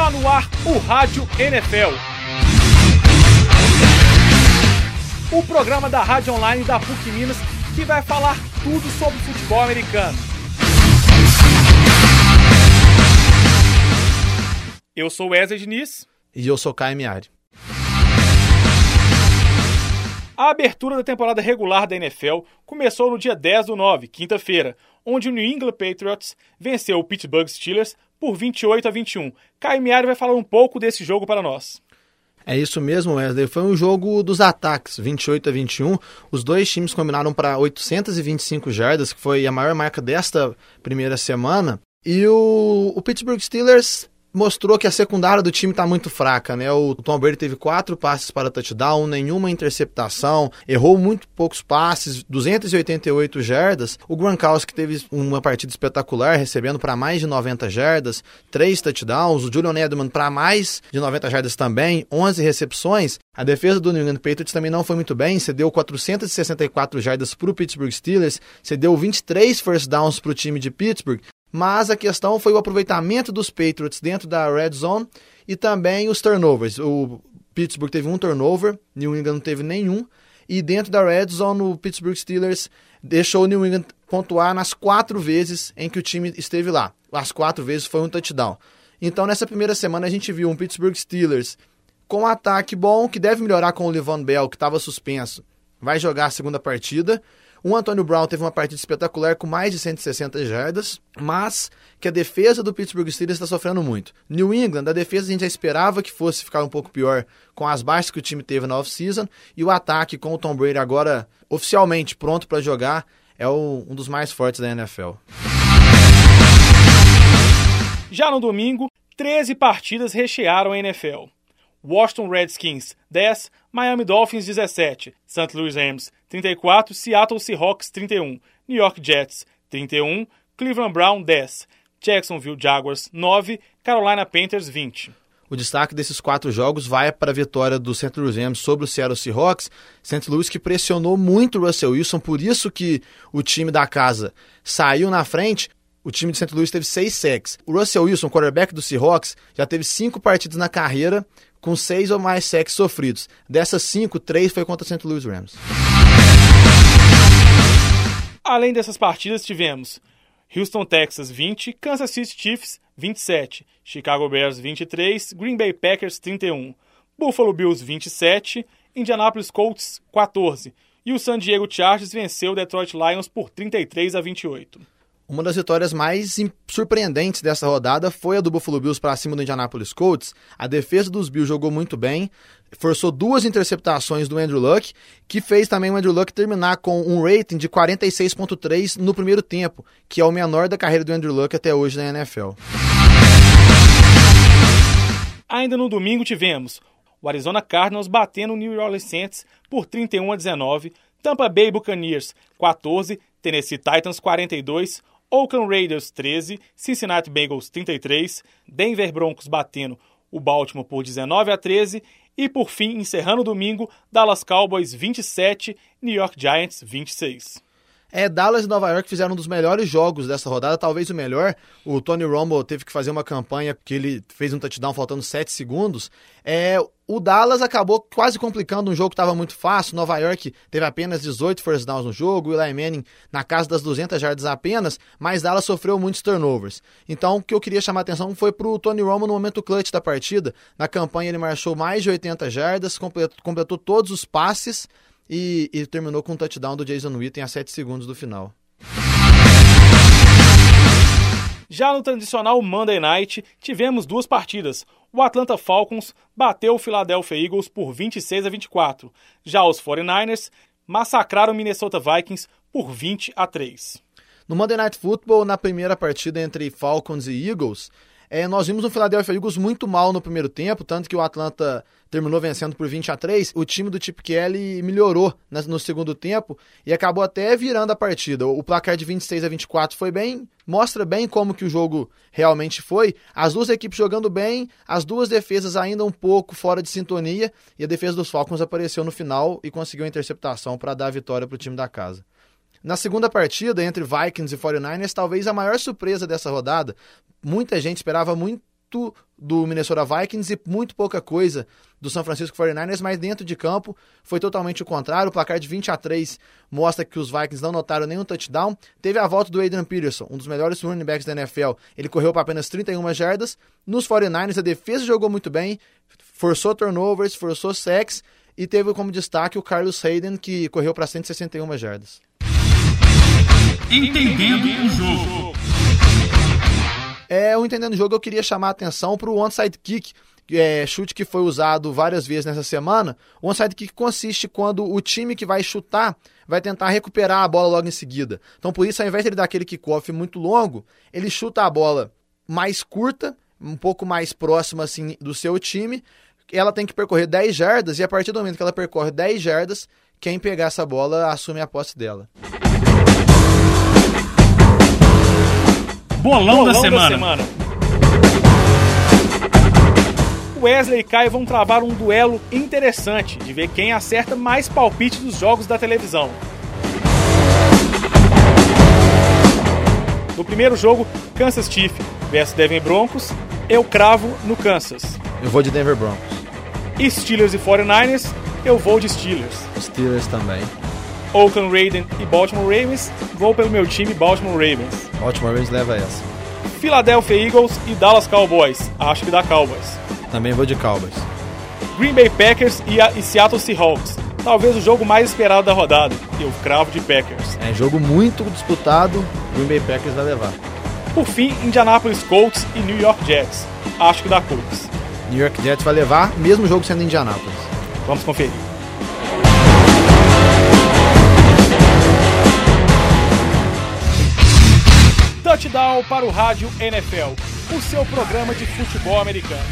Está no ar o Rádio NFL. O programa da Rádio Online da PUC Minas que vai falar tudo sobre futebol americano. Eu sou Wesley Diniz. E eu sou Caio Miari. A abertura da temporada regular da NFL começou no dia 10 do 9, quinta-feira, onde o New England Patriots venceu o Pittsburgh Steelers por 28 a 21. Caio Miari vai falar um pouco desse jogo para nós. É isso mesmo, Wesley. Foi um jogo dos ataques, 28 a 21. Os dois times combinaram para 825 jardas, que foi a maior marca desta primeira semana. E o, o Pittsburgh Steelers mostrou que a secundária do time está muito fraca, né? O Tom Brady teve quatro passes para touchdown, nenhuma interceptação, errou muito poucos passes, 288 jardas. O Gronkowski teve uma partida espetacular, recebendo para mais de 90 jardas, três touchdowns. O Julian Edelman para mais de 90 jardas também, 11 recepções. A defesa do New England Patriots também não foi muito bem, cedeu 464 jardas para o Pittsburgh Steelers, cedeu 23 first downs para o time de Pittsburgh, mas a questão foi o aproveitamento dos Patriots dentro da red zone e também os turnovers. O Pittsburgh teve um turnover, New England não teve nenhum, e dentro da red zone o Pittsburgh Steelers deixou o New England pontuar nas quatro vezes em que o time esteve lá. As quatro vezes foi um touchdown. Então nessa primeira semana a gente viu um Pittsburgh Steelers com um ataque bom, que deve melhorar com o Levon Bell, que estava suspenso. Vai jogar a segunda partida. O Antônio Brown teve uma partida espetacular com mais de 160 jardas, mas que a defesa do Pittsburgh Steelers está sofrendo muito. New England, a defesa a gente já esperava que fosse ficar um pouco pior com as baixas que o time teve na off-season, e o ataque com o Tom Brady agora oficialmente pronto para jogar é o, um dos mais fortes da NFL. Já no domingo, 13 partidas rechearam a NFL. Washington Redskins 10, Miami Dolphins 17, St. Louis Rams 34, Seattle Seahawks 31, New York Jets 31, Cleveland Brown 10, Jacksonville Jaguars 9, Carolina Panthers 20. O destaque desses quatro jogos vai para a vitória do St. Louis Rams sobre o Seattle Seahawks. St. Louis que pressionou muito o Russell Wilson, por isso que o time da casa saiu na frente. O time de St. Louis teve seis sacks. O Russell Wilson, quarterback do Seahawks, já teve cinco partidas na carreira com seis ou mais sacks sofridos. Dessas cinco, três foi contra St. Louis Rams. Além dessas partidas, tivemos Houston, Texas 20, Kansas City Chiefs 27, Chicago Bears 23, Green Bay Packers 31, Buffalo Bills 27, Indianapolis Colts 14 e o San Diego Chargers venceu o Detroit Lions por 33 a 28. Uma das vitórias mais surpreendentes dessa rodada foi a do Buffalo Bills para cima do Indianapolis Colts. A defesa dos Bills jogou muito bem, forçou duas interceptações do Andrew Luck, que fez também o Andrew Luck terminar com um rating de 46.3 no primeiro tempo, que é o menor da carreira do Andrew Luck até hoje na NFL. Ainda no domingo tivemos o Arizona Cardinals batendo o New Orleans Saints por 31 a 19, Tampa Bay Buccaneers 14, Tennessee Titans 42, Oakland Raiders 13, Cincinnati Bengals 33, Denver Broncos batendo o Baltimore por 19 a 13 e por fim, encerrando o domingo, Dallas Cowboys 27, New York Giants 26. É, Dallas e Nova York fizeram um dos melhores jogos dessa rodada, talvez o melhor. O Tony Romo teve que fazer uma campanha que ele fez um touchdown faltando 7 segundos. É, o Dallas acabou quase complicando um jogo que estava muito fácil. Nova York teve apenas 18 first downs no jogo, Eli Manning na casa das 200 jardas apenas, mas Dallas sofreu muitos turnovers. Então, o que eu queria chamar a atenção foi para o Tony Romo no momento clutch da partida. Na campanha ele marchou mais de 80 jardas, completou, completou todos os passes e, e terminou com um touchdown do Jason Witten a 7 segundos do final. Já no tradicional Monday Night, tivemos duas partidas. O Atlanta Falcons bateu o Philadelphia Eagles por 26 a 24. Já os 49ers massacraram o Minnesota Vikings por 20 a 3. No Monday Night Football, na primeira partida entre Falcons e Eagles, é, nós vimos o Philadelphia Eagles muito mal no primeiro tempo, tanto que o Atlanta terminou vencendo por 20 a 3. O time do Chip Kelly melhorou no segundo tempo e acabou até virando a partida. O placar de 26 a 24 foi bem, mostra bem como que o jogo realmente foi. As duas equipes jogando bem, as duas defesas ainda um pouco fora de sintonia e a defesa dos Falcons apareceu no final e conseguiu a interceptação para dar a vitória para o time da casa. Na segunda partida, entre Vikings e 49ers, talvez a maior surpresa dessa rodada, muita gente esperava muito do Minnesota Vikings e muito pouca coisa do San Francisco 49ers, mas dentro de campo foi totalmente o contrário. O placar de 20 a 3 mostra que os Vikings não notaram nenhum touchdown. Teve a volta do Adrian Peterson, um dos melhores running backs da NFL. Ele correu para apenas 31 jardas. Nos 49ers, a defesa jogou muito bem, forçou turnovers, forçou sacks e teve como destaque o Carlos Hayden, que correu para 161 jardas. Entendendo o jogo. É, o Entendendo o Jogo, eu queria chamar a atenção para o onside kick, é, chute que foi usado várias vezes nessa semana. O onside kick consiste quando o time que vai chutar vai tentar recuperar a bola logo em seguida. Então, por isso, ao invés de ele dar aquele kickoff muito longo, ele chuta a bola mais curta, um pouco mais próxima assim do seu time. Ela tem que percorrer 10 jardas e a partir do momento que ela percorre 10 jardas, quem pegar essa bola assume a posse dela. Bolão, Bolão da, semana. da semana. Wesley e Caio vão travar um duelo interessante de ver quem acerta mais palpite dos jogos da televisão. No primeiro jogo, Kansas Chiefs versus Denver Broncos, eu cravo no Kansas. Eu vou de Denver Broncos. E Steelers e 49ers, eu vou de Steelers. Steelers também. Oakland Raiders e Baltimore Ravens, vou pelo meu time Baltimore Ravens. Baltimore Ravens leva essa. Philadelphia Eagles e Dallas Cowboys, acho que dá Cowboys. Também vou de Cowboys. Green Bay Packers e, a, e Seattle Seahawks, talvez o jogo mais esperado da rodada, eu cravo de Packers. É jogo muito disputado, Green Bay Packers vai levar. Por fim, Indianapolis Colts e New York Jets, acho que dá Colts. New York Jets vai levar, mesmo jogo sendo Indianapolis. Vamos conferir. Para o Rádio NFL, o seu programa de futebol americano.